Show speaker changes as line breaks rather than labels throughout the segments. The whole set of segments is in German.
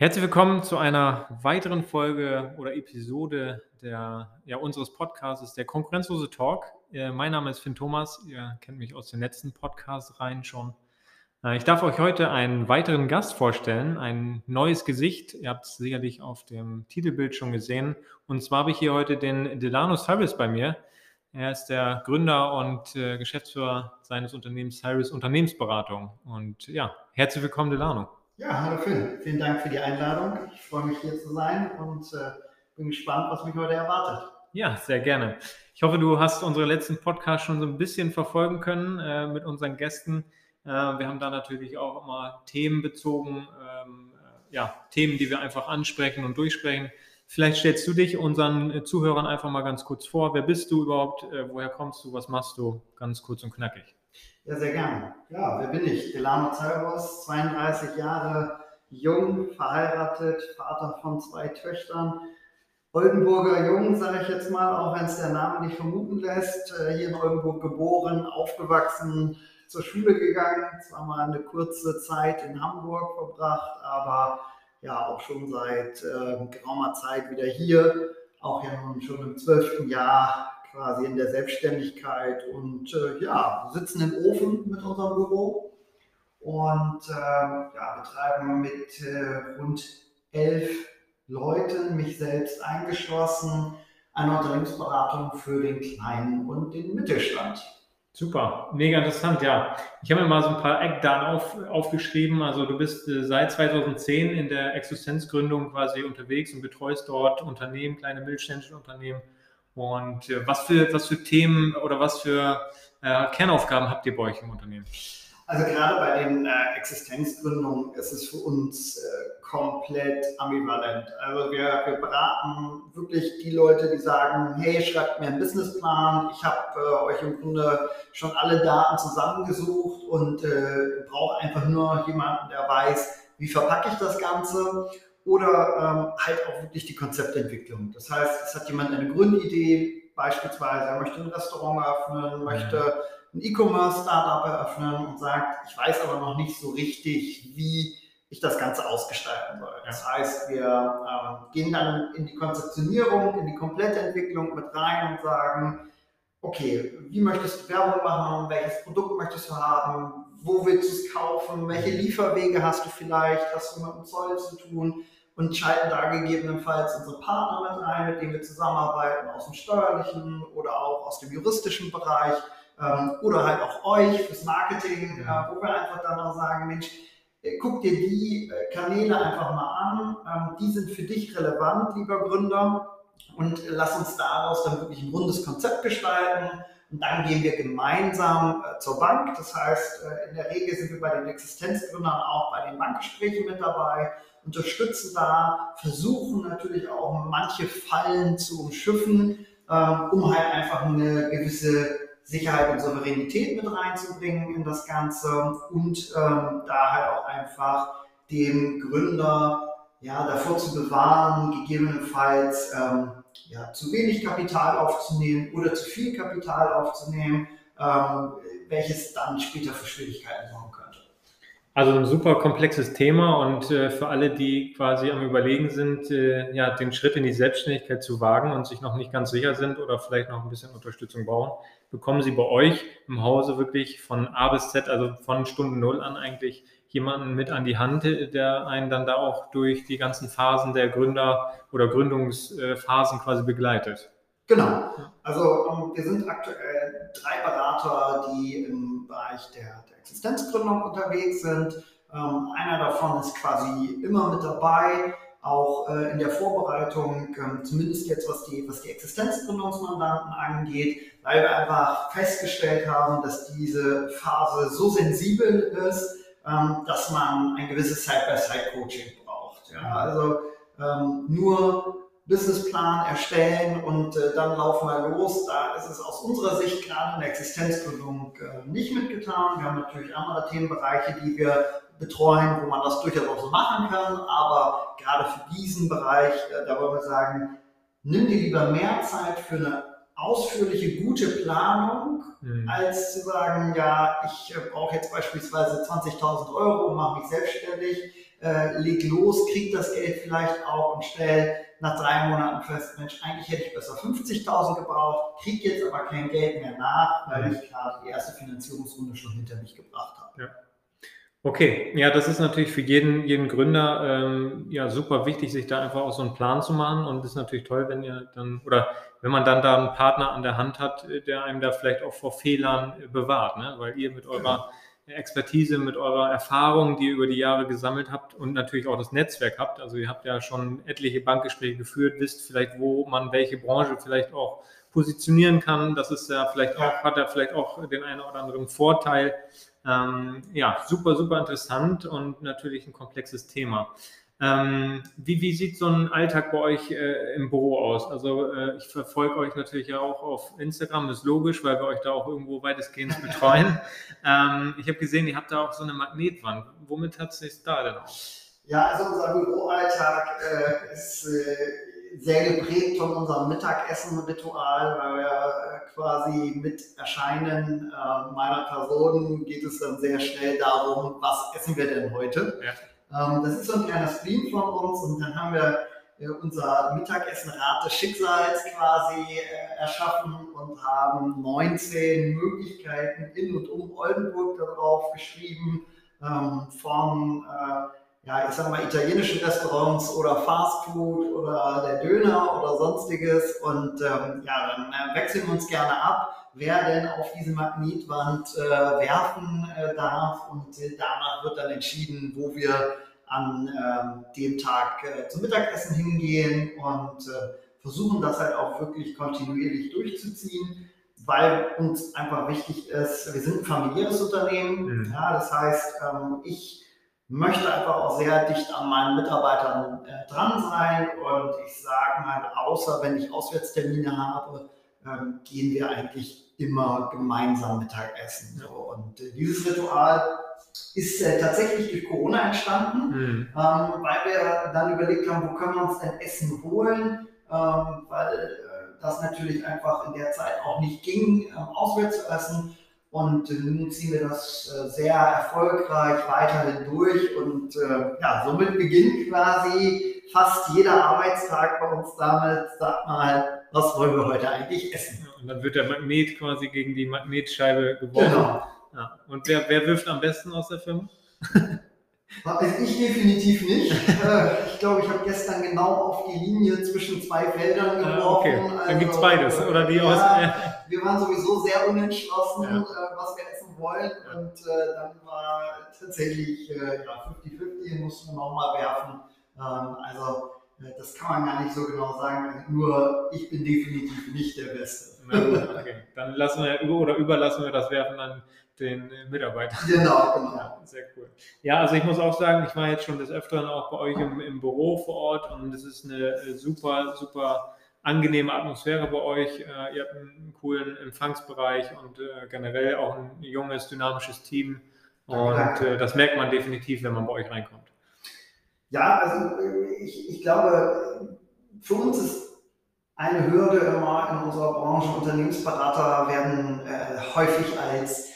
Herzlich willkommen zu einer weiteren Folge oder Episode der, ja, unseres Podcasts, der Konkurrenzlose Talk. Äh, mein Name ist Finn Thomas. Ihr kennt mich aus den letzten Podcasts rein schon. Äh, ich darf euch heute einen weiteren Gast vorstellen, ein neues Gesicht. Ihr habt es sicherlich auf dem Titelbild schon gesehen. Und zwar habe ich hier heute den Delano Cyrus bei mir. Er ist der Gründer und äh, Geschäftsführer seines Unternehmens Cyrus Unternehmensberatung. Und ja, herzlich willkommen, Delano.
Ja, hallo Finn. Vielen Dank für die Einladung. Ich freue mich hier zu sein und äh, bin gespannt, was mich heute erwartet.
Ja, sehr gerne. Ich hoffe, du hast unsere letzten Podcasts schon so ein bisschen verfolgen können äh, mit unseren Gästen. Äh, wir haben da natürlich auch immer Themen bezogen, ähm, äh, ja, Themen, die wir einfach ansprechen und durchsprechen. Vielleicht stellst du dich unseren Zuhörern einfach mal ganz kurz vor. Wer bist du überhaupt? Äh, woher kommst du? Was machst du? Ganz kurz und knackig.
Ja, sehr gerne. Ja, wer bin ich? Delano Zalbos, 32 Jahre jung, verheiratet, Vater von zwei Töchtern. Oldenburger Jung, sage ich jetzt mal, auch wenn es der Name nicht vermuten lässt. Äh, hier in Oldenburg geboren, aufgewachsen, zur Schule gegangen, zwar mal eine kurze Zeit in Hamburg verbracht, aber ja auch schon seit äh, geraumer Zeit wieder hier, auch ja nun schon im zwölften Jahr quasi in der Selbstständigkeit und äh, ja, sitzen im Ofen mit unserem Büro und äh, ja, betreiben mit äh, rund elf Leuten, mich selbst eingeschlossen, eine Unternehmensberatung für den kleinen und den Mittelstand.
Super, mega interessant, ja. Ich habe mir mal so ein paar Eckdaten auf, aufgeschrieben. Also du bist äh, seit 2010 in der Existenzgründung quasi unterwegs und betreust dort Unternehmen, kleine mittelständische Unternehmen und äh, was, für, was für Themen oder was für äh, Kernaufgaben habt ihr bei euch im Unternehmen?
Also gerade bei den äh, Existenzgründungen ist es für uns äh, komplett ambivalent. Also wir, wir beraten wirklich die Leute, die sagen, hey, schreibt mir einen Businessplan, ich habe äh, euch im Grunde schon alle Daten zusammengesucht und äh, brauche einfach nur jemanden, der weiß, wie verpacke ich das Ganze oder ähm, halt auch wirklich die Konzeptentwicklung. Das heißt, es hat jemand eine Grundidee, beispielsweise er möchte ein Restaurant eröffnen, möchte ein E-Commerce-Startup eröffnen und sagt, ich weiß aber noch nicht so richtig, wie ich das Ganze ausgestalten soll. Das heißt, wir ähm, gehen dann in die Konzeptionierung, in die komplette Entwicklung mit rein und sagen, okay, wie möchtest du Werbung machen, welches Produkt möchtest du haben, wo willst du es kaufen, welche Lieferwege hast du vielleicht, hast du mit dem Zoll zu tun, und schalten da gegebenenfalls unsere Partner mit rein, mit denen wir zusammenarbeiten, aus dem steuerlichen oder auch aus dem juristischen Bereich ähm, oder halt auch euch fürs Marketing, ja. äh, wo wir einfach dann auch sagen, Mensch, äh, guck dir die äh, Kanäle einfach mal an, ähm, die sind für dich relevant, lieber Gründer, und lass uns daraus dann wirklich ein rundes Konzept gestalten. Und dann gehen wir gemeinsam äh, zur Bank. Das heißt, äh, in der Regel sind wir bei den Existenzgründern auch bei den Bankgesprächen mit dabei unterstützen da, versuchen natürlich auch manche Fallen zu umschiffen, ähm, um halt einfach eine gewisse Sicherheit und Souveränität mit reinzubringen in das Ganze und ähm, da halt auch einfach dem Gründer ja, davor zu bewahren, gegebenenfalls ähm, ja, zu wenig Kapital aufzunehmen oder zu viel Kapital aufzunehmen, ähm, welches dann später für Schwierigkeiten sorgen könnte.
Also ein super komplexes Thema und äh, für alle, die quasi am Überlegen sind, äh, ja, den Schritt in die Selbstständigkeit zu wagen und sich noch nicht ganz sicher sind oder vielleicht noch ein bisschen Unterstützung brauchen, bekommen Sie bei euch im Hause wirklich von A bis Z, also von Stunde Null an eigentlich jemanden mit an die Hand, der einen dann da auch durch die ganzen Phasen der Gründer oder Gründungsphasen quasi begleitet.
Genau. Also um, ähm, wir sind aktuell drei Berater, die im Bereich der, der Existenzgründung unterwegs sind. Ähm, einer davon ist quasi immer mit dabei, auch äh, in der Vorbereitung, ähm, zumindest jetzt was die, was die Existenzgründungsmandanten angeht, weil wir einfach festgestellt haben, dass diese Phase so sensibel ist, ähm, dass man ein gewisses Side-by-Side-Coaching braucht. Ja? Also ähm, nur Businessplan erstellen und äh, dann laufen wir los. Da ist es aus unserer Sicht gerade in der Existenzgründung äh, nicht mitgetan. Wir haben natürlich andere Themenbereiche, die wir betreuen, wo man das durchaus auch so machen kann. Aber gerade für diesen Bereich, äh, da wollen wir sagen, nimm dir lieber mehr Zeit für eine ausführliche, gute Planung, mhm. als zu sagen, ja, ich äh, brauche jetzt beispielsweise 20.000 Euro, mache mich selbstständig, äh, leg los, krieg das Geld vielleicht auch und stell nach drei Monaten fest, Mensch, eigentlich hätte ich besser 50.000 gebraucht, krieg jetzt aber kein Geld mehr nach, weil mhm. ich gerade die erste Finanzierungsrunde schon hinter mich gebracht habe.
Ja. Okay, ja, das ist natürlich für jeden, jeden Gründer ähm, ja super wichtig, sich da einfach auch so einen Plan zu machen. Und es ist natürlich toll, wenn ihr dann, oder wenn man dann da einen Partner an der Hand hat, der einem da vielleicht auch vor Fehlern bewahrt, ne? weil ihr mit eurer Expertise, mit eurer Erfahrung, die ihr über die Jahre gesammelt habt und natürlich auch das Netzwerk habt. Also ihr habt ja schon etliche Bankgespräche geführt, wisst vielleicht, wo man welche Branche vielleicht auch positionieren kann. Das ist ja vielleicht auch, hat ja vielleicht auch den einen oder anderen Vorteil. Ähm, ja, super, super interessant und natürlich ein komplexes Thema. Ähm, wie, wie sieht so ein Alltag bei euch äh, im Büro aus? Also äh, ich verfolge euch natürlich ja auch auf Instagram, ist logisch, weil wir euch da auch irgendwo weitestgehend betreuen. ähm, ich habe gesehen, ihr habt da auch so eine Magnetwand. Womit hat es sich da denn aus?
Ja, also unser Büroalltag äh, ist äh, sehr geprägt von unserem Mittagessen-Ritual, weil wir äh, quasi mit Erscheinen äh, meiner Person geht es dann sehr schnell darum, was essen wir denn heute. Ja. Ähm, das ist so ein kleiner Stream von uns und dann haben wir äh, unser Mittagessen-Rat des Schicksals quasi äh, erschaffen und haben 19 Möglichkeiten in und um Oldenburg darauf geschrieben, ähm, von äh, ja, ich sag mal, italienischen Restaurants oder Fastfood oder der Döner oder sonstiges. Und ähm, ja, dann äh, wechseln wir uns gerne ab, wer denn auf diese Magnetwand äh, werfen äh, darf. Und äh, danach wird dann entschieden, wo wir an ähm, dem Tag äh, zum Mittagessen hingehen und äh, versuchen das halt auch wirklich kontinuierlich durchzuziehen weil uns einfach wichtig ist, wir sind ein familiäres Unternehmen. Mhm. Ja, das heißt, ähm, ich möchte einfach auch sehr dicht an meinen Mitarbeitern dran sein und ich sage mal, außer wenn ich Auswärtstermine habe, ähm, gehen wir eigentlich immer gemeinsam Mittagessen. So. Und äh, dieses Ritual ist äh, tatsächlich durch Corona entstanden, mhm. ähm, weil wir dann überlegt haben, wo können wir uns denn Essen holen, ähm, weil äh, das natürlich einfach in der Zeit auch nicht ging, ähm, auswärts zu essen. Und nun ziehen wir das äh, sehr erfolgreich weiterhin durch und äh, ja, somit beginnt quasi fast jeder Arbeitstag bei uns damit, sag mal, was wollen wir heute eigentlich essen?
Ja, und dann wird der Magnet quasi gegen die Magnetscheibe geworfen. Genau. Ja. Und wer, wer wirft am besten aus der Firma?
Also ich definitiv nicht. Äh, ich glaube, ich habe gestern genau auf die Linie zwischen zwei Feldern ah, geworfen. Okay.
Dann also, gibt es beides. Oder die ja, aus,
wir waren sowieso sehr unentschlossen, ja. Äh, was wir essen wollen. Und äh, dann war tatsächlich ja, 50-50, mussten wir nochmal werfen. Ähm, also das kann man gar nicht so genau sagen. Nur ich bin definitiv nicht der Beste.
okay. Dann lassen wir oder überlassen wir das Werfen dann den Mitarbeitern.
Genau, genau.
Ja, sehr cool. Ja, also ich muss auch sagen, ich war jetzt schon des Öfteren auch bei euch im, im Büro vor Ort und es ist eine äh, super, super angenehme Atmosphäre bei euch. Äh, ihr habt einen coolen Empfangsbereich und äh, generell auch ein junges, dynamisches Team. Und äh, das merkt man definitiv, wenn man bei euch reinkommt.
Ja, also äh, ich, ich glaube, für uns ist eine Hürde immer in unserer Branche, Unternehmensberater werden äh, häufig als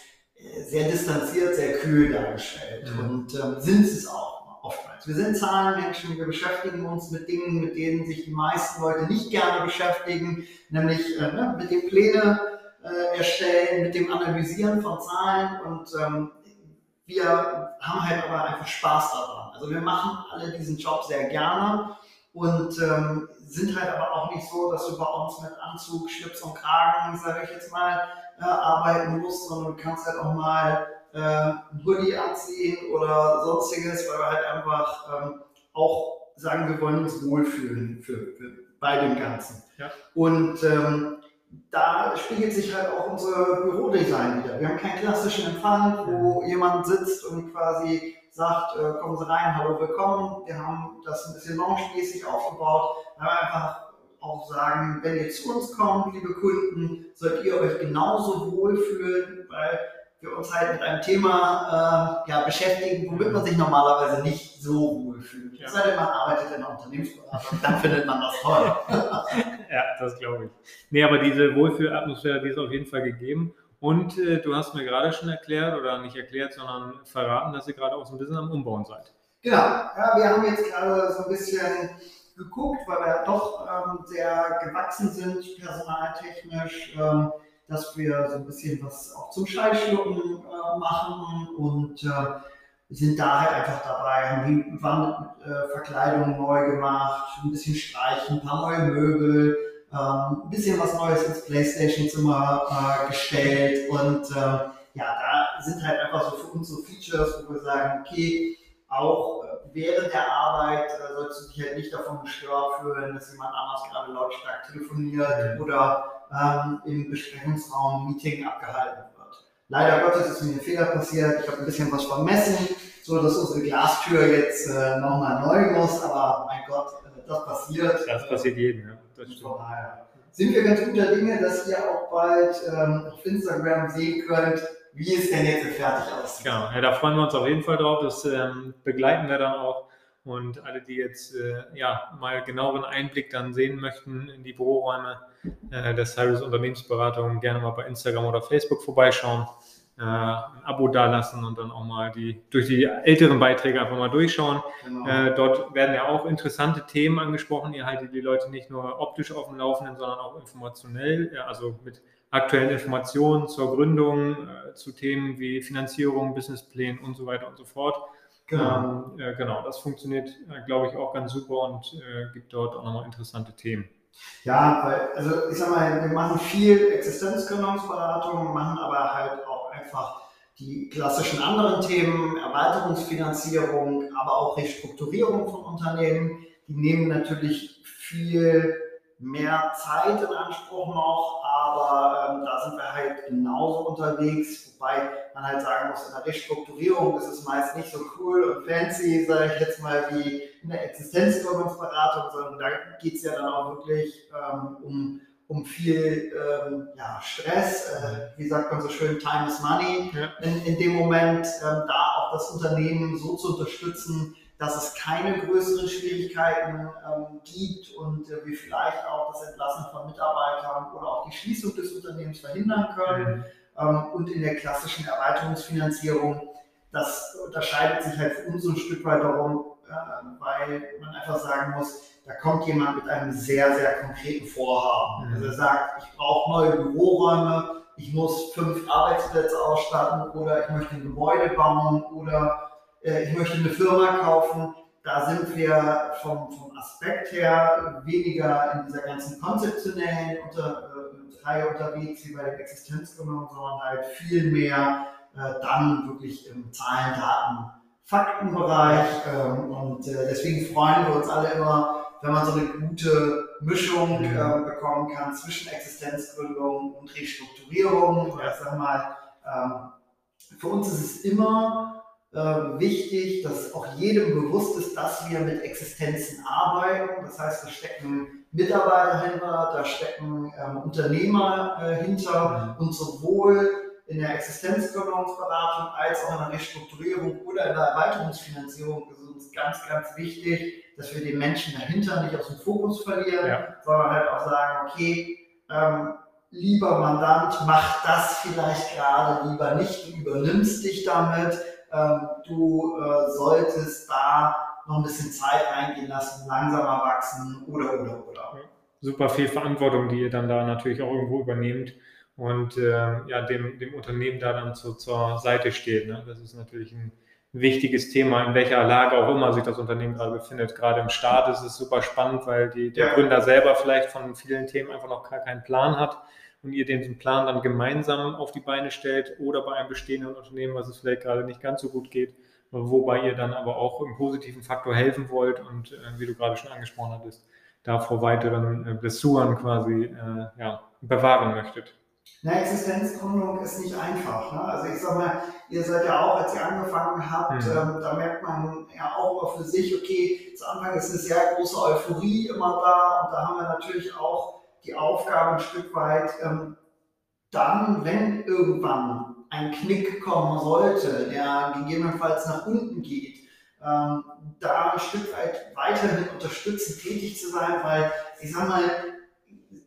sehr distanziert, sehr kühl dargestellt mhm. und ähm, sind es auch oftmals. Wir sind Zahlenmenschen, wir beschäftigen uns mit Dingen, mit denen sich die meisten Leute nicht gerne beschäftigen, nämlich äh, ne, mit den Pläne äh, erstellen, mit dem Analysieren von Zahlen und ähm, wir haben halt aber einfach Spaß daran. Also wir machen alle diesen Job sehr gerne und ähm, sind halt aber auch nicht so, dass du bei uns mit Anzug, Schlips und Kragen, sage ich jetzt mal, äh, arbeiten musst, sondern du kannst halt auch mal äh, ein Hoodie anziehen oder sonstiges, weil wir halt einfach ähm, auch sagen, wir wollen uns wohlfühlen für, für bei dem Ganzen. Ja. Und ähm, da spiegelt sich halt auch unser Bürodesign wieder. Wir haben keinen klassischen Empfang, wo jemand sitzt und quasi sagt, äh, kommen Sie rein, hallo, willkommen. Wir haben das ein bisschen lounge-mäßig aufgebaut. Wir haben einfach auch sagen, wenn ihr zu uns kommt, liebe Kunden, sollt ihr euch genauso wohlfühlen, weil wir uns halt mit einem Thema äh, ja, beschäftigen, womit man sich normalerweise nicht so wohl fühlt. Ja. Sei denn, man arbeitet in einer Unternehmensberatung, dann findet man das toll.
ja, das glaube ich. Nee, aber diese Wohlfühlatmosphäre, die ist auf jeden Fall gegeben. Und äh, du hast mir gerade schon erklärt, oder nicht erklärt, sondern verraten, dass ihr gerade auch so ein bisschen am Umbauen seid.
Genau, ja, wir haben jetzt gerade so ein bisschen geguckt, weil wir doch ähm, sehr gewachsen sind, personaltechnisch. Ähm, dass wir so ein bisschen was auch zum Schallschlucken äh, machen und äh, sind da halt einfach dabei, haben die Wandverkleidung äh, neu gemacht, ein bisschen streichen, ein paar neue Möbel, ein bisschen was Neues ins Playstation-Zimmer äh, gestellt und äh, ja, da sind halt einfach so für uns so Features, wo wir sagen, okay, auch äh, während der Arbeit äh, sollst du dich halt nicht davon gestört fühlen, dass jemand anders gerade lautstark telefoniert mhm. oder ähm, im Besprechungsraum ein Meeting abgehalten wird. Leider Gottes ist mir ein Fehler passiert. Ich habe ein bisschen was vermessen, so dass unsere Glastür jetzt äh, nochmal neu muss. Aber mein Gott, äh, das passiert.
Das passiert jedem, ja.
Das stimmt. Sind wir ganz guter Dinge, dass ihr auch bald ähm, auf Instagram sehen könnt, wie es denn jetzt fertig aussieht.
Genau, ja, da freuen wir uns auf jeden Fall drauf. Das ähm, begleiten wir dann auch. Und alle, die jetzt äh, ja, mal genaueren Einblick dann sehen möchten in die Büroräume äh, der Cyrus Unternehmensberatung, gerne mal bei Instagram oder Facebook vorbeischauen, äh, ein Abo dalassen und dann auch mal die durch die älteren Beiträge einfach mal durchschauen. Genau. Äh, dort werden ja auch interessante Themen angesprochen. Ihr haltet die Leute nicht nur optisch auf dem Laufenden, sondern auch informationell, also mit aktuellen Informationen zur Gründung, äh, zu Themen wie Finanzierung, Businessplänen und so weiter und so fort. Genau, ähm, äh, genau das funktioniert, äh, glaube ich, auch ganz super und äh, gibt dort auch nochmal interessante Themen.
Ja, weil, also ich sag mal, wir machen viel Existenzgründungsberatung, machen aber halt auch einfach die klassischen anderen Themen, Erweiterungsfinanzierung, aber auch Restrukturierung von Unternehmen. Die nehmen natürlich viel mehr Zeit in Anspruch noch, aber ähm, da sind wir halt genauso unterwegs, wobei man halt sagen muss, in der Restrukturierung ist es meist nicht so cool und fancy, sage ich jetzt mal, wie in der Existenzgründungsberatung, sondern da geht es ja dann auch wirklich ähm, um, um viel ähm, ja, Stress, äh, wie sagt man so schön, Time is Money, ja. in, in dem Moment ähm, da auch das Unternehmen so zu unterstützen, dass es keine größeren Schwierigkeiten ähm, gibt und äh, wir vielleicht auch das Entlassen von Mitarbeitern oder auch die Schließung des Unternehmens verhindern können. Mhm. Ähm, und in der klassischen Erweiterungsfinanzierung, das unterscheidet sich halt für uns ein Stück weit darum, äh, weil man einfach sagen muss, da kommt jemand mit einem sehr, sehr konkreten Vorhaben. Mhm. Also er sagt, ich brauche neue Büroräume, ich muss fünf Arbeitsplätze ausstatten oder ich möchte ein Gebäude bauen oder äh, ich möchte eine Firma kaufen, da sind wir vom, vom Aspekt her weniger in dieser ganzen konzeptionellen unter, äh, Reihe unterwegs wie bei der Existenzgründung, sondern halt viel mehr dann wirklich im Zahlen, Daten, Faktenbereich. Ähm, und äh, deswegen freuen wir uns alle immer, wenn man so eine gute Mischung mhm. äh, bekommen kann zwischen Existenzgründung und Restrukturierung. Ja. Ich sag mal, ähm, für uns ist es immer äh, wichtig, dass auch jedem bewusst ist, dass wir mit Existenzen arbeiten. Das heißt, da stecken Mitarbeiter hinter, da stecken ähm, Unternehmer äh, hinter und sowohl in der Existenzgründungsberatung als auch in der Restrukturierung oder in der Erweiterungsfinanzierung ist uns ganz, ganz wichtig, dass wir den Menschen dahinter nicht aus dem Fokus verlieren, ja. sondern halt auch sagen, okay, ähm, lieber Mandant, mach das vielleicht gerade lieber nicht, du übernimmst dich damit, ähm, du äh, solltest da noch ein bisschen Zeit reingehen lassen, langsamer wachsen oder, oder, oder.
Super viel Verantwortung, die ihr dann da natürlich auch irgendwo übernehmt und äh, ja, dem, dem Unternehmen da dann zu, zur Seite steht. Ne? Das ist natürlich ein wichtiges Thema, in welcher Lage auch immer sich das Unternehmen gerade befindet. Gerade im Start ist es super spannend, weil die, der ja. Gründer selber vielleicht von vielen Themen einfach noch gar keinen Plan hat und ihr den Plan dann gemeinsam auf die Beine stellt oder bei einem bestehenden Unternehmen, was es vielleicht gerade nicht ganz so gut geht, wobei ihr dann aber auch im positiven Faktor helfen wollt und äh, wie du gerade schon angesprochen hattest, da vor weiteren äh, Blessuren quasi äh, ja, bewahren möchtet.
Eine Existenzgründung ist nicht einfach. Ne? Also ich sag mal, ihr seid ja auch, als ihr angefangen habt, mhm. ähm, da merkt man ja auch immer für sich, okay, zu Anfang ist eine sehr große Euphorie immer da und da haben wir natürlich auch die Aufgabe ein Stück weit, ähm, dann, wenn irgendwann ein Knick kommen sollte, der gegebenenfalls nach unten geht, ähm, da ein Stück weit weiterhin unterstützend tätig zu sein, weil ich sag mal,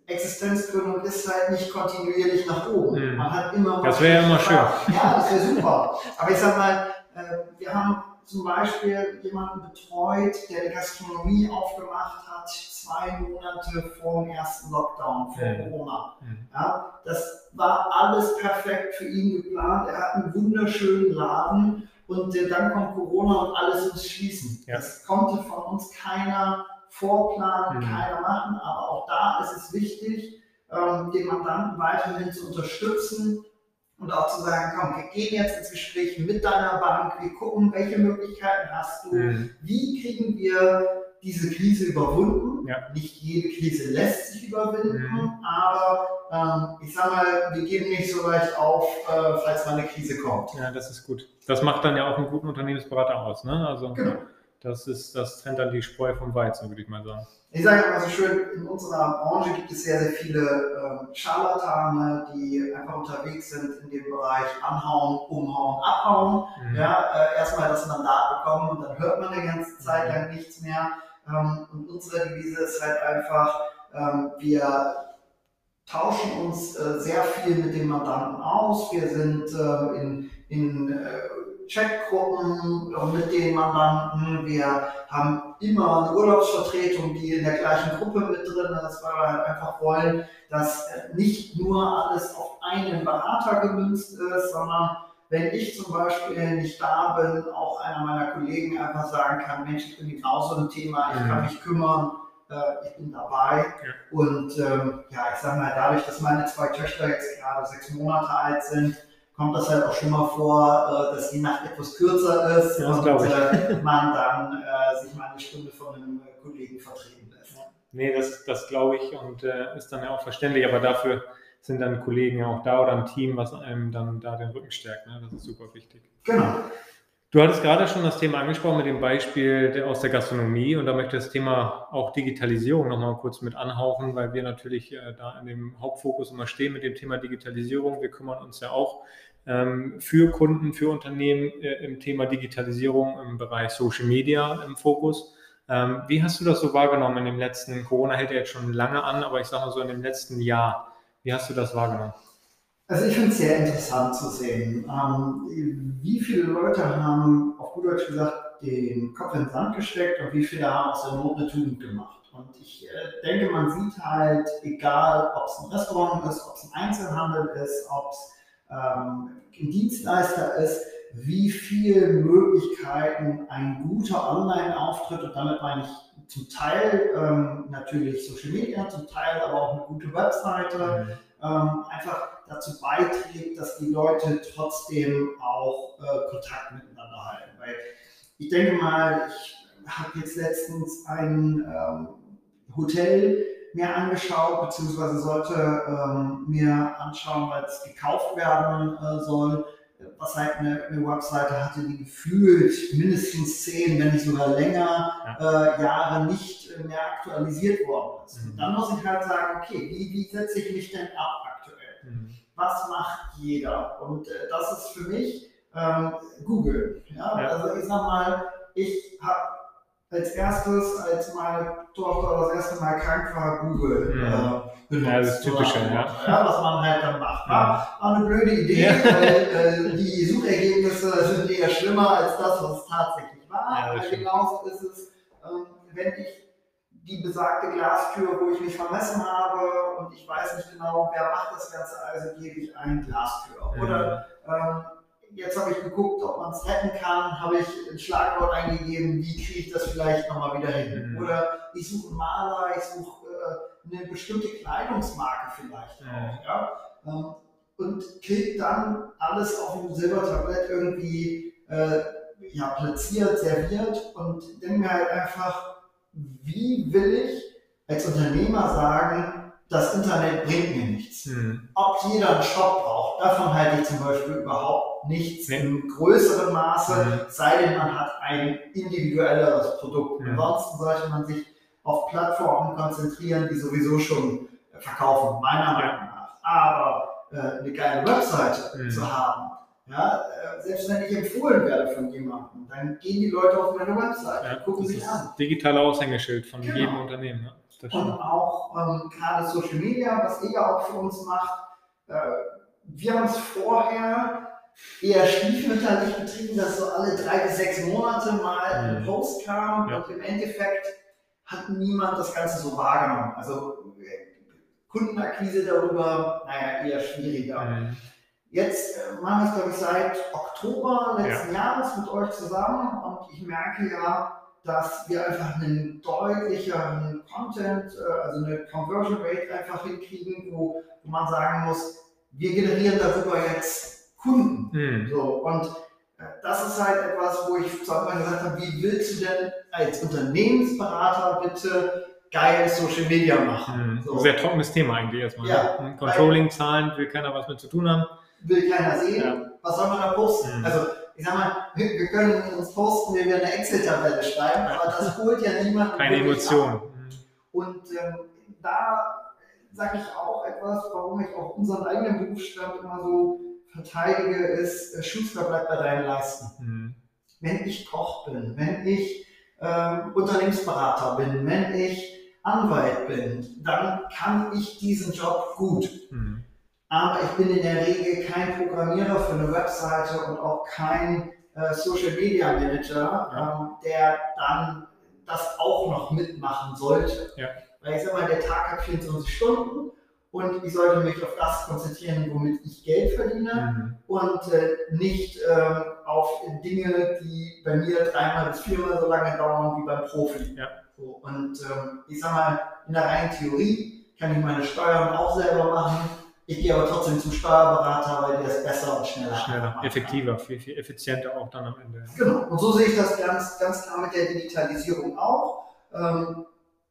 Existenzgründung ist halt nicht kontinuierlich nach oben.
Mhm.
Man hat immer
Das wäre ja immer schön.
Ja, das wäre super. Aber ich sag mal, äh, wir haben zum Beispiel jemanden betreut, der die Gastronomie aufgemacht hat, zwei Monate vor dem ersten Lockdown, vor
Mhm.
Corona. Ja, das war alles perfekt für ihn geplant. Er hat einen wunderschönen Laden und äh, dann kommt Corona und alles muss schließen.
Ja.
Das konnte von uns keiner vorplanen,
Mhm.
keiner machen. Aber auch da ist es wichtig, ähm, den Mandanten weiterhin zu unterstützen und auch zu sagen, komm, wir gehen jetzt ins Gespräch mit deiner Bank, wir gucken, welche Möglichkeiten hast du,
Mhm.
wie kriegen wir diese Krise überwunden.
Ja.
Nicht jede Krise lässt sich überwinden,
Mhm.
aber ähm, ich sag mal, wir geben nicht so leicht auf, äh, falls mal eine Krise kommt.
Ja, das ist gut. Das macht dann ja auch einen guten Unternehmensberater aus. Ne? Also
Genau.
Das ist, das trennt dann die Spreu vom Weizen, würde ich mal sagen.
Ich sage immer so schön, in unserer Branche gibt es sehr, sehr viele ähm, Scharlatane, die einfach unterwegs sind in dem Bereich anhauen, umhauen, abhauen.
Mhm.
Ja, äh, erstmal das Mandat bekommen und dann hört man eine ganze Zeit lang nichts mehr. Ähm, und unsere Devise ist halt einfach, ähm, wir tauschen uns äh, sehr viel mit dem Mandanten aus. Wir sind äh, in, in äh, Chatgruppen mit den Mandanten. Wir haben immer eine Urlaubsvertretung, die in der gleichen Gruppe mit drin ist, weil wir halt einfach wollen, dass äh, nicht nur alles auf einen Berater gemünzt ist, sondern wenn ich zum Beispiel nicht da bin, auch einer meiner Kollegen einfach sagen kann, Mensch, ich bin genauso ein Thema, ich kann
Mhm.
mich kümmern, äh, ich bin dabei. Und ähm, ja, ich sag mal, dadurch, dass meine zwei Töchter jetzt gerade sechs Monate alt sind, kommt das halt auch schon mal vor, äh, dass die Nacht etwas kürzer ist
Ja,
und äh, man dann äh, sich mal eine Stunde von einem äh, Kollegen vertreten lässt.
Nee, das, das glaube ich und äh, ist dann ja auch verständlich, aber dafür sind dann Kollegen ja auch da oder ein Team, was einem dann da den Rücken stärkt. Ne? Das ist super wichtig.
Genau.
Du hattest gerade schon das Thema angesprochen mit dem Beispiel der, aus der Gastronomie und da möchte ich das Thema auch Digitalisierung nochmal kurz mit anhauchen, weil wir natürlich äh, da in dem Hauptfokus immer stehen mit dem Thema Digitalisierung. Wir kümmern uns ja auch für Kunden, für Unternehmen äh, im Thema Digitalisierung im Bereich Social Media im Fokus. Ähm, wie hast du das so wahrgenommen in dem letzten, Corona hält ja jetzt schon lange an, aber ich sage mal so in dem letzten Jahr, wie hast du das wahrgenommen?
Also ich finde es sehr interessant zu sehen, ähm, wie viele Leute haben, auf gut Deutsch gesagt, den Kopf in den Sand gesteckt und wie viele haben aus der Not eine Tugend gemacht. Und ich äh, denke, man sieht halt, egal ob es ein Restaurant ist, ob es ein Einzelhandel ist, ob es ähm, Dienstleister ist, wie viele Möglichkeiten ein guter Online-Auftritt, und damit meine ich zum Teil ähm, natürlich Social Media, zum Teil aber auch eine gute Webseite, ähm, einfach dazu beiträgt, dass die Leute trotzdem auch äh, Kontakt miteinander halten. Weil ich denke mal, ich habe jetzt letztens ein ähm, Hotel mir angeschaut, beziehungsweise sollte ähm, mir anschauen, weil es gekauft werden äh, soll, was halt eine, eine Webseite hatte, die gefühlt mindestens zehn, wenn nicht sogar länger äh, Jahre nicht mehr aktualisiert worden ist.
Mhm.
Und dann muss ich halt sagen, okay, wie, wie setze ich mich denn ab aktuell?
Mhm.
Was macht jeder? Und äh, das ist für mich ähm, Google. Ja?
Ja.
Also ich sag mal, ich habe als erstes, als meine Tochter das erste Mal krank war, Google
Mhm.
äh, benutzt.
Ja, das ist typisch, ja.
ja. Was man halt dann macht. War,
Ja.
war eine blöde Idee,
Ja.
weil äh, die Suchergebnisse sind eher schlimmer als das, was es tatsächlich war.
Ja, stimmt.
genauso ist es, ähm, wenn ich die besagte Glastür, wo ich mich vermessen habe und ich weiß nicht genau, wer macht das Ganze, also gebe ich ein Glastür. Oder ähm, jetzt habe ich geguckt, ob man es retten kann, habe ich ein Schlagwort eingegeben, wie kriege ich das vielleicht nochmal wieder hin.
Mhm.
Oder ich suche einen Maler, ich suche äh, eine bestimmte Kleidungsmarke vielleicht
Mhm.
auch. Ja? Ähm, und kriege dann alles auf dem Silbertablett irgendwie äh, ja, platziert, serviert und denke mir halt einfach, wie will ich als Unternehmer sagen, das Internet bringt mir nichts
Mhm.
ob jeder einen Shop braucht, davon halte ich zum Beispiel überhaupt nichts
Nee.
im größeren Maße,
Mhm.
sei denn man hat ein individuelleres Produkt.
Mhm.
Ansonsten sollte man sich auf Plattformen konzentrieren, die sowieso schon verkaufen, meiner Meinung nach. Aber äh, eine geile Webseite
Mhm.
zu haben, Ja, äh, selbst wenn ich empfohlen werde von jemandem, dann gehen die Leute auf meine Website, ja, gucken sich an.
Digitale Aushängeschild von genau. jedem Unternehmen.
Ja, und auch ähm, gerade Social Media, was ihr ja auch für uns macht. Äh, wir haben es vorher eher stiefmütterlich betrieben, dass so alle drei bis sechs Monate mal ein mhm. Post kam ja. und im Endeffekt hat niemand das Ganze so wahrgenommen. Also Kundenakquise darüber, naja, eher schwieriger. Mhm. Jetzt äh, machen wir es, glaube ich, seit Oktober letzten ja. Jahres mit euch zusammen und ich merke ja, dass wir einfach einen deutlicheren Content, äh, also eine Conversion Rate einfach hinkriegen, wo, wo man sagen muss, wir generieren darüber jetzt Kunden. Mhm. So, und äh, das ist halt etwas, wo ich zu Anfang gesagt habe, wie willst du denn als Unternehmensberater bitte geil Social Media machen?
Mhm. So. Sehr trockenes Thema eigentlich erstmal. Ja, ne? Controlling-Zahlen will keiner was mit zu tun haben.
Will keiner sehen. Ja. Was soll man da posten? Mhm. Also ich sag mal, wir können uns posten, wenn wir eine Excel-Tabelle schreiben, aber das holt ja niemand.
Keine Emotion. Ab.
Und ähm, da sage ich auch etwas, warum ich auch unseren eigenen Berufsstand immer so verteidige, ist, äh, Schuster bleibt bei deinen Leisten. Mhm. Wenn ich Koch bin, wenn ich äh, Unternehmensberater bin, wenn ich Anwalt bin, dann kann ich diesen Job gut. Mhm. Aber ich bin in der Regel kein Programmierer für eine Webseite und auch kein äh, Social Media Manager, ja. ähm, der dann das auch noch mitmachen sollte. Ja. Weil ich sag mal, der Tag hat 24 Stunden und ich sollte mich auf das konzentrieren, womit ich Geld verdiene mhm. und äh, nicht äh, auf Dinge, die bei mir dreimal bis viermal so lange dauern wie beim Profi. Ja. So, und ähm, ich sag mal, in der reinen Theorie kann ich meine Steuern auch selber machen. Ich gehe aber trotzdem zum Steuerberater, weil der ist besser und schneller.
Schneller, effektiver, viel, viel effizienter auch dann am Ende.
Genau. Und so sehe ich das ganz, ganz klar mit der Digitalisierung auch. Ähm,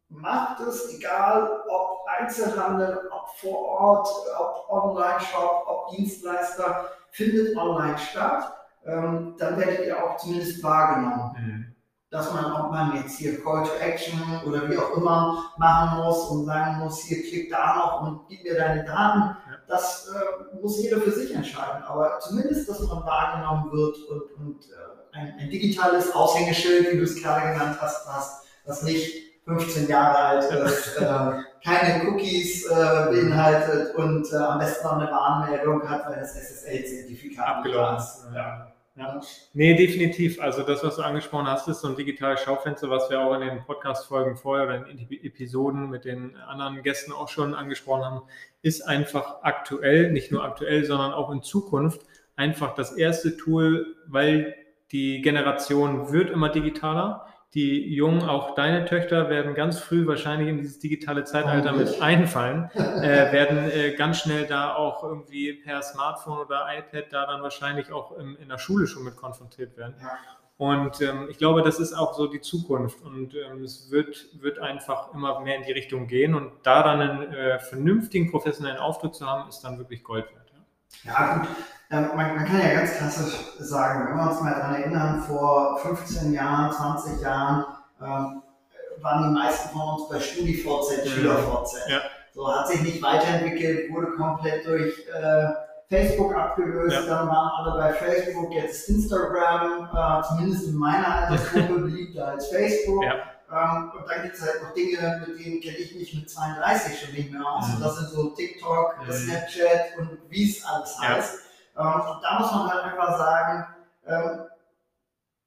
macht es, egal ob Einzelhandel, ob vor Ort, ob Online-Shop, ob Dienstleister, findet online statt, ähm, dann werdet ihr auch zumindest wahrgenommen. Mhm. Dass man, ob man jetzt hier Call to Action oder wie auch immer machen muss und sagen muss, hier klick da noch und gib mir deine Daten, das äh, muss jeder für sich entscheiden. Aber zumindest, dass man wahrgenommen wird und, und äh, ein, ein, digitales Aushängeschild, wie du es gerade genannt hast, was, was nicht 15 Jahre alt ist, äh, keine Cookies äh, beinhaltet und äh, am besten noch eine Warnmeldung hat, weil das SSL-Zertifikat
abgelaufen ist. Ja. Ja. Nee, definitiv. Also das, was du angesprochen hast, ist so ein digitales Schaufenster, was wir auch in den Podcast-Folgen vorher oder in Episoden mit den anderen Gästen auch schon angesprochen haben, ist einfach aktuell, nicht nur aktuell, sondern auch in Zukunft einfach das erste Tool, weil die Generation wird immer digitaler die Jungen, auch deine Töchter, werden ganz früh wahrscheinlich in dieses digitale Zeitalter oh, mit einfallen, äh, werden äh, ganz schnell da auch irgendwie per Smartphone oder iPad da dann wahrscheinlich auch im, in der Schule schon mit konfrontiert werden. Ja. Und ähm, ich glaube, das ist auch so die Zukunft und ähm, es wird, wird einfach immer mehr in die Richtung gehen und da dann einen äh, vernünftigen professionellen Auftritt zu haben, ist dann wirklich Gold wert.
Ja, ja gut. Ähm, man, man, kann ja ganz klassisch sagen, wenn wir uns mal daran erinnern, vor 15 Jahren, 20 Jahren ähm, waren die meisten von uns bei StudiVZ, SchülerVZ. Ja. So hat sich nicht weiterentwickelt, wurde komplett durch äh, Facebook abgelöst, ja. dann waren alle bei Facebook, jetzt Instagram, äh, zumindest in meiner Altersgruppe beliebter als Facebook. Ja. Ähm, und dann gibt es halt noch Dinge, mit denen kenne ich mich mit 32 schon nicht mehr aus. Mhm. Und das sind so TikTok, mhm. Snapchat und wie es alles heißt. Ähm, und da muss man halt einfach sagen, ähm,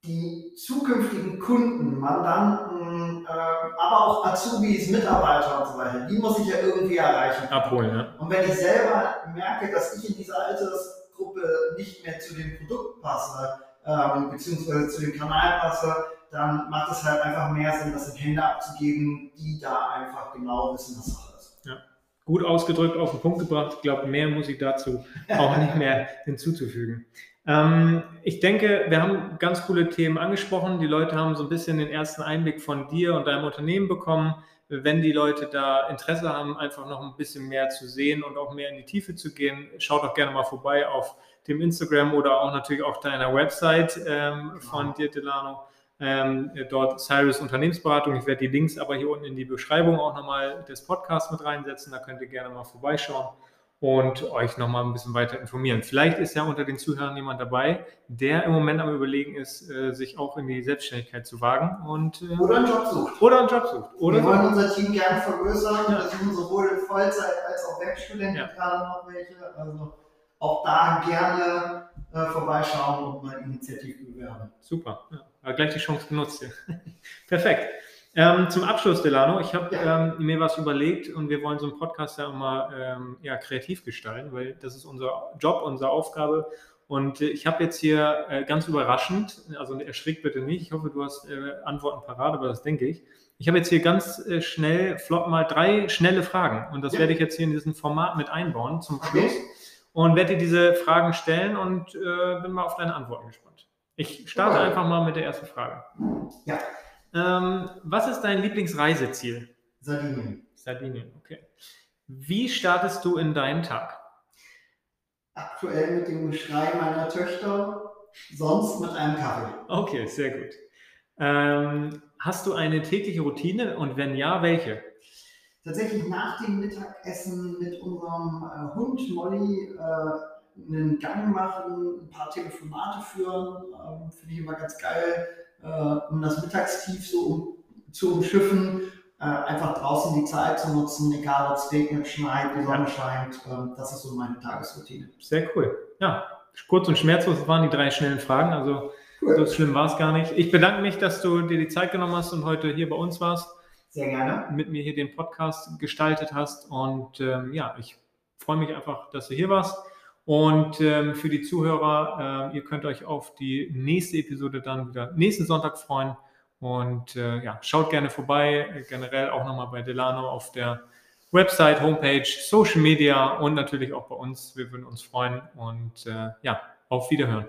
die zukünftigen Kunden, Mandanten, äh, aber auch Azubis, Mitarbeiter und so weiter, die muss ich ja irgendwie erreichen.
Abholen, ja.
Und wenn ich selber merke, dass ich in dieser Altersgruppe nicht mehr zu dem Produkt passe, ähm, beziehungsweise zu dem Kanal passe, dann macht es halt einfach mehr Sinn, das in Hände abzugeben, die da einfach genau wissen, was.
Gut ausgedrückt, auf den Punkt gebracht. Ich glaube, mehr muss ich dazu auch nicht mehr hinzuzufügen. Ähm, ich denke, wir haben ganz coole Themen angesprochen. Die Leute haben so ein bisschen den ersten Einblick von dir und deinem Unternehmen bekommen. Wenn die Leute da Interesse haben, einfach noch ein bisschen mehr zu sehen und auch mehr in die Tiefe zu gehen, schaut doch gerne mal vorbei auf dem Instagram oder auch natürlich auf deiner Website ähm, von dir, Delano. Ähm, dort Cyrus Unternehmensberatung. Ich werde die Links aber hier unten in die Beschreibung auch nochmal des Podcasts mit reinsetzen. Da könnt ihr gerne mal vorbeischauen. und euch nochmal ein bisschen weiter informieren. Vielleicht ist ja unter den Zuhörern jemand dabei, der im Moment am Überlegen ist, äh, sich auch in die Selbstständigkeit zu wagen und
äh, oder einen Job sucht.
Oder einen Job sucht.
Oder Wir wollen unser Team gerne vergrößern. Ja. Wir suchen sowohl Vollzeit als auch Werkstudenten ja. gerade noch welche. Also auch da gerne äh, vorbeischauen und mal Initiative bewerben.
Super. Ja. Gleich die Chance genutzt. Perfekt. Ähm, zum Abschluss, Delano, ich habe ähm, mir was überlegt und wir wollen so einen Podcast ja immer ähm, ja, kreativ gestalten, weil das ist unser Job, unsere Aufgabe. Und äh, ich habe jetzt hier äh, ganz überraschend, also erschrick bitte nicht, ich hoffe, du hast äh, Antworten parat, aber das denke ich. Ich habe jetzt hier ganz äh, schnell, flott mal drei schnelle Fragen und das ja. werde ich jetzt hier in diesem Format mit einbauen zum Schluss und werde dir diese Fragen stellen und äh, bin mal auf deine Antworten gespannt. Ich starte einfach mal mit der ersten Frage. Ja. Ähm, was ist dein Lieblingsreiseziel?
Sardinien.
Sardinien, okay. Wie startest du in deinen Tag?
Aktuell mit dem Geschrei meiner Töchter, sonst mit einem Kaffee.
Okay, sehr gut. Ähm, hast du eine tägliche Routine und wenn ja, welche?
Tatsächlich nach dem Mittagessen mit unserem äh, Hund Molly äh, einen Gang machen, ein paar Telefonate führen, äh, finde ich immer ganz geil äh, um das Mittagstief so um, zu umschiffen, äh, einfach draußen die Zeit zu nutzen, egal ob es regnet, schneit, die Sonne scheint. Äh, das ist so meine Tagesroutine.
Sehr cool. Ja, kurz und schmerzlos waren die drei schnellen Fragen. Also cool. so schlimm war es gar nicht. Ich bedanke mich, dass du dir die Zeit genommen hast und heute hier bei uns warst.
Sehr gerne.
Mit mir hier den Podcast gestaltet hast. Und ähm, ja, ich freue mich einfach, dass du hier warst. Und ähm, für die Zuhörer, äh, ihr könnt euch auf die nächste Episode dann wieder nächsten Sonntag freuen. Und äh, ja, schaut gerne vorbei, generell auch nochmal bei Delano auf der Website, Homepage, Social Media und natürlich auch bei uns. Wir würden uns freuen und äh, ja, auf Wiederhören.